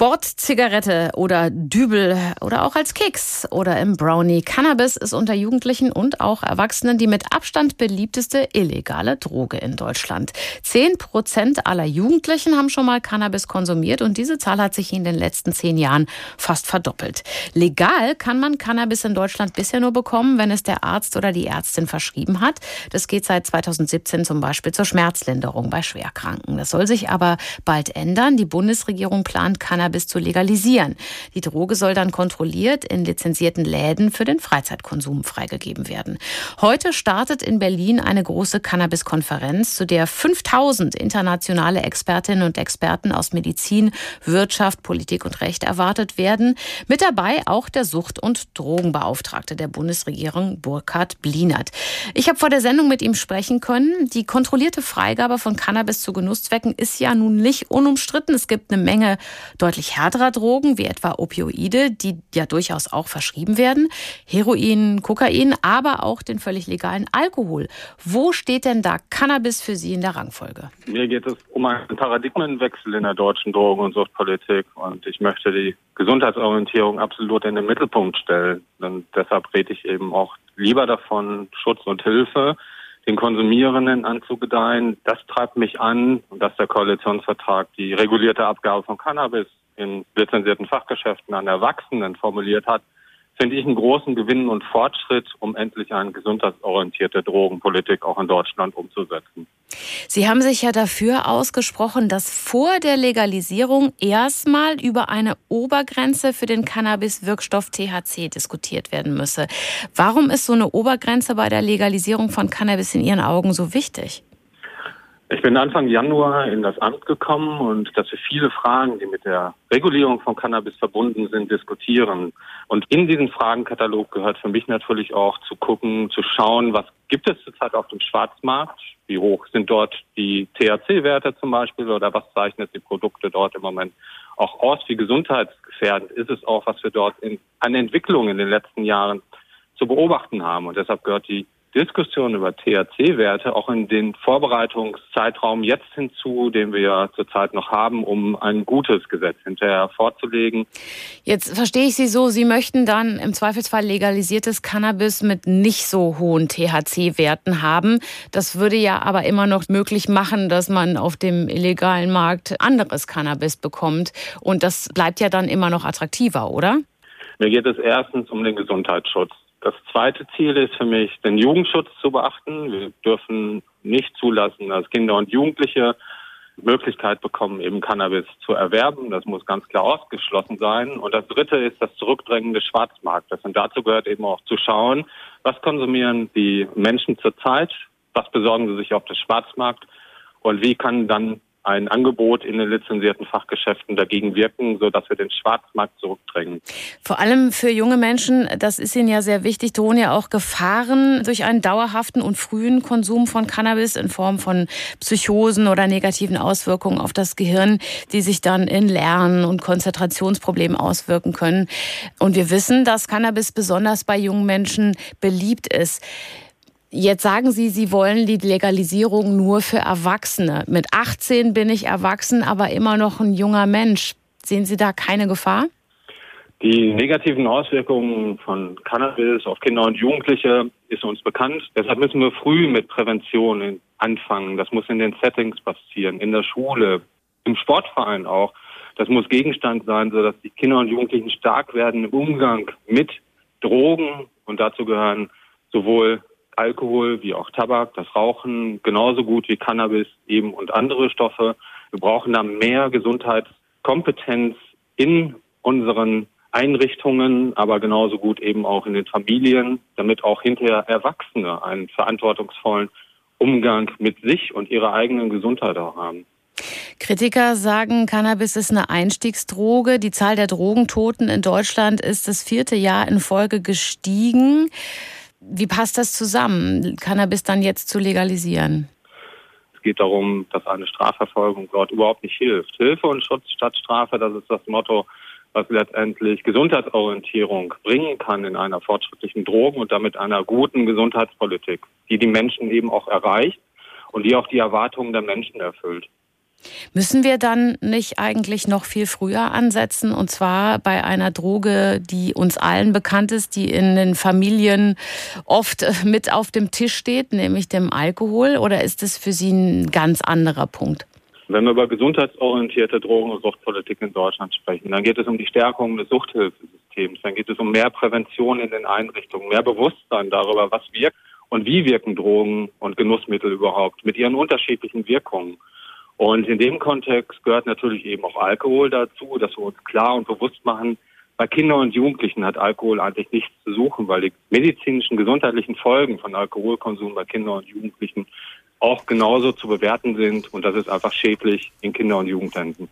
Sport, Zigarette oder Dübel oder auch als Keks oder im Brownie. Cannabis ist unter Jugendlichen und auch Erwachsenen die mit Abstand beliebteste illegale Droge in Deutschland. Zehn Prozent aller Jugendlichen haben schon mal Cannabis konsumiert und diese Zahl hat sich in den letzten zehn Jahren fast verdoppelt. Legal kann man Cannabis in Deutschland bisher nur bekommen, wenn es der Arzt oder die Ärztin verschrieben hat. Das geht seit 2017 zum Beispiel zur Schmerzlinderung bei Schwerkranken. Das soll sich aber bald ändern. Die Bundesregierung plant Cannabis zu legalisieren. Die Droge soll dann kontrolliert in lizenzierten Läden für den Freizeitkonsum freigegeben werden. Heute startet in Berlin eine große Cannabis-Konferenz, zu der 5000 internationale Expertinnen und Experten aus Medizin, Wirtschaft, Politik und Recht erwartet werden. Mit dabei auch der Sucht- und Drogenbeauftragte der Bundesregierung, Burkhard Blinert. Ich habe vor der Sendung mit ihm sprechen können. Die kontrollierte Freigabe von Cannabis zu Genusszwecken ist ja nun nicht unumstritten. Es gibt eine Menge deutlich härterer Drogen, wie etwa Opioide, die ja durchaus auch verschrieben werden, Heroin, Kokain, aber auch den völlig legalen Alkohol. Wo steht denn da Cannabis für Sie in der Rangfolge? Mir geht es um einen Paradigmenwechsel in der deutschen Drogen- und Suchtpolitik und ich möchte die Gesundheitsorientierung absolut in den Mittelpunkt stellen. Und deshalb rede ich eben auch lieber davon, Schutz und Hilfe den Konsumierenden anzugedeihen. Das treibt mich an, dass der Koalitionsvertrag die regulierte Abgabe von Cannabis in lizenzierten Fachgeschäften an Erwachsenen formuliert hat finde ich einen großen Gewinn und Fortschritt, um endlich eine gesundheitsorientierte Drogenpolitik auch in Deutschland umzusetzen. Sie haben sich ja dafür ausgesprochen, dass vor der Legalisierung erstmal über eine Obergrenze für den Cannabis-Wirkstoff THC diskutiert werden müsse. Warum ist so eine Obergrenze bei der Legalisierung von Cannabis in Ihren Augen so wichtig? Ich bin Anfang Januar in das Amt gekommen und dass wir viele Fragen, die mit der Regulierung von Cannabis verbunden sind, diskutieren. Und in diesen Fragenkatalog gehört für mich natürlich auch zu gucken, zu schauen, was gibt es zurzeit auf dem Schwarzmarkt? Wie hoch sind dort die THC-Werte zum Beispiel oder was zeichnet die Produkte dort im Moment auch aus? Wie gesundheitsgefährdend ist es auch, was wir dort in, an Entwicklung in den letzten Jahren zu beobachten haben? Und deshalb gehört die Diskussion über THC-Werte auch in den Vorbereitungszeitraum jetzt hinzu, den wir zurzeit noch haben, um ein gutes Gesetz hinterher vorzulegen. Jetzt verstehe ich Sie so, Sie möchten dann im Zweifelsfall legalisiertes Cannabis mit nicht so hohen THC-Werten haben. Das würde ja aber immer noch möglich machen, dass man auf dem illegalen Markt anderes Cannabis bekommt. Und das bleibt ja dann immer noch attraktiver, oder? Mir geht es erstens um den Gesundheitsschutz. Das zweite Ziel ist für mich, den Jugendschutz zu beachten. Wir dürfen nicht zulassen, dass Kinder und Jugendliche Möglichkeit bekommen, eben Cannabis zu erwerben. Das muss ganz klar ausgeschlossen sein. Und das dritte ist das Zurückdrängen des Schwarzmarktes. Und dazu gehört eben auch zu schauen, was konsumieren die Menschen zurzeit, was besorgen sie sich auf dem Schwarzmarkt und wie kann dann ein Angebot in den lizenzierten Fachgeschäften dagegen wirken, sodass wir den Schwarzmarkt zurückdrängen. Vor allem für junge Menschen, das ist ihnen ja sehr wichtig, drohen ja auch Gefahren durch einen dauerhaften und frühen Konsum von Cannabis in Form von Psychosen oder negativen Auswirkungen auf das Gehirn, die sich dann in Lernen und Konzentrationsproblemen auswirken können. Und wir wissen, dass Cannabis besonders bei jungen Menschen beliebt ist. Jetzt sagen Sie, Sie wollen die Legalisierung nur für Erwachsene. Mit 18 bin ich erwachsen, aber immer noch ein junger Mensch. Sehen Sie da keine Gefahr? Die negativen Auswirkungen von Cannabis auf Kinder und Jugendliche ist uns bekannt. Deshalb müssen wir früh mit Prävention anfangen. Das muss in den Settings passieren, in der Schule, im Sportverein auch. Das muss Gegenstand sein, sodass die Kinder und Jugendlichen stark werden im Umgang mit Drogen. Und dazu gehören sowohl Alkohol wie auch Tabak, das Rauchen genauso gut wie Cannabis eben und andere Stoffe. Wir brauchen da mehr Gesundheitskompetenz in unseren Einrichtungen, aber genauso gut eben auch in den Familien, damit auch hinterher Erwachsene einen verantwortungsvollen Umgang mit sich und ihrer eigenen Gesundheit auch haben. Kritiker sagen, Cannabis ist eine Einstiegsdroge. Die Zahl der Drogentoten in Deutschland ist das vierte Jahr in Folge gestiegen. Wie passt das zusammen, Cannabis dann jetzt zu legalisieren? Es geht darum, dass eine Strafverfolgung dort überhaupt nicht hilft. Hilfe und Schutz statt Strafe, das ist das Motto, was letztendlich Gesundheitsorientierung bringen kann in einer fortschrittlichen Drogen- und damit einer guten Gesundheitspolitik, die die Menschen eben auch erreicht und die auch die Erwartungen der Menschen erfüllt. Müssen wir dann nicht eigentlich noch viel früher ansetzen und zwar bei einer Droge, die uns allen bekannt ist, die in den Familien oft äh, mit auf dem Tisch steht, nämlich dem Alkohol? Oder ist es für Sie ein ganz anderer Punkt? Wenn wir über gesundheitsorientierte Drogen- und Suchtpolitik in Deutschland sprechen, dann geht es um die Stärkung des Suchthilfesystems, dann geht es um mehr Prävention in den Einrichtungen, mehr Bewusstsein darüber, was wirkt und wie wirken Drogen und Genussmittel überhaupt mit ihren unterschiedlichen Wirkungen. Und in dem Kontext gehört natürlich eben auch Alkohol dazu, dass wir uns klar und bewusst machen, bei Kindern und Jugendlichen hat Alkohol eigentlich nichts zu suchen, weil die medizinischen, gesundheitlichen Folgen von Alkoholkonsum bei Kindern und Jugendlichen auch genauso zu bewerten sind und das ist einfach schädlich in Kinder- und Jugendhänden.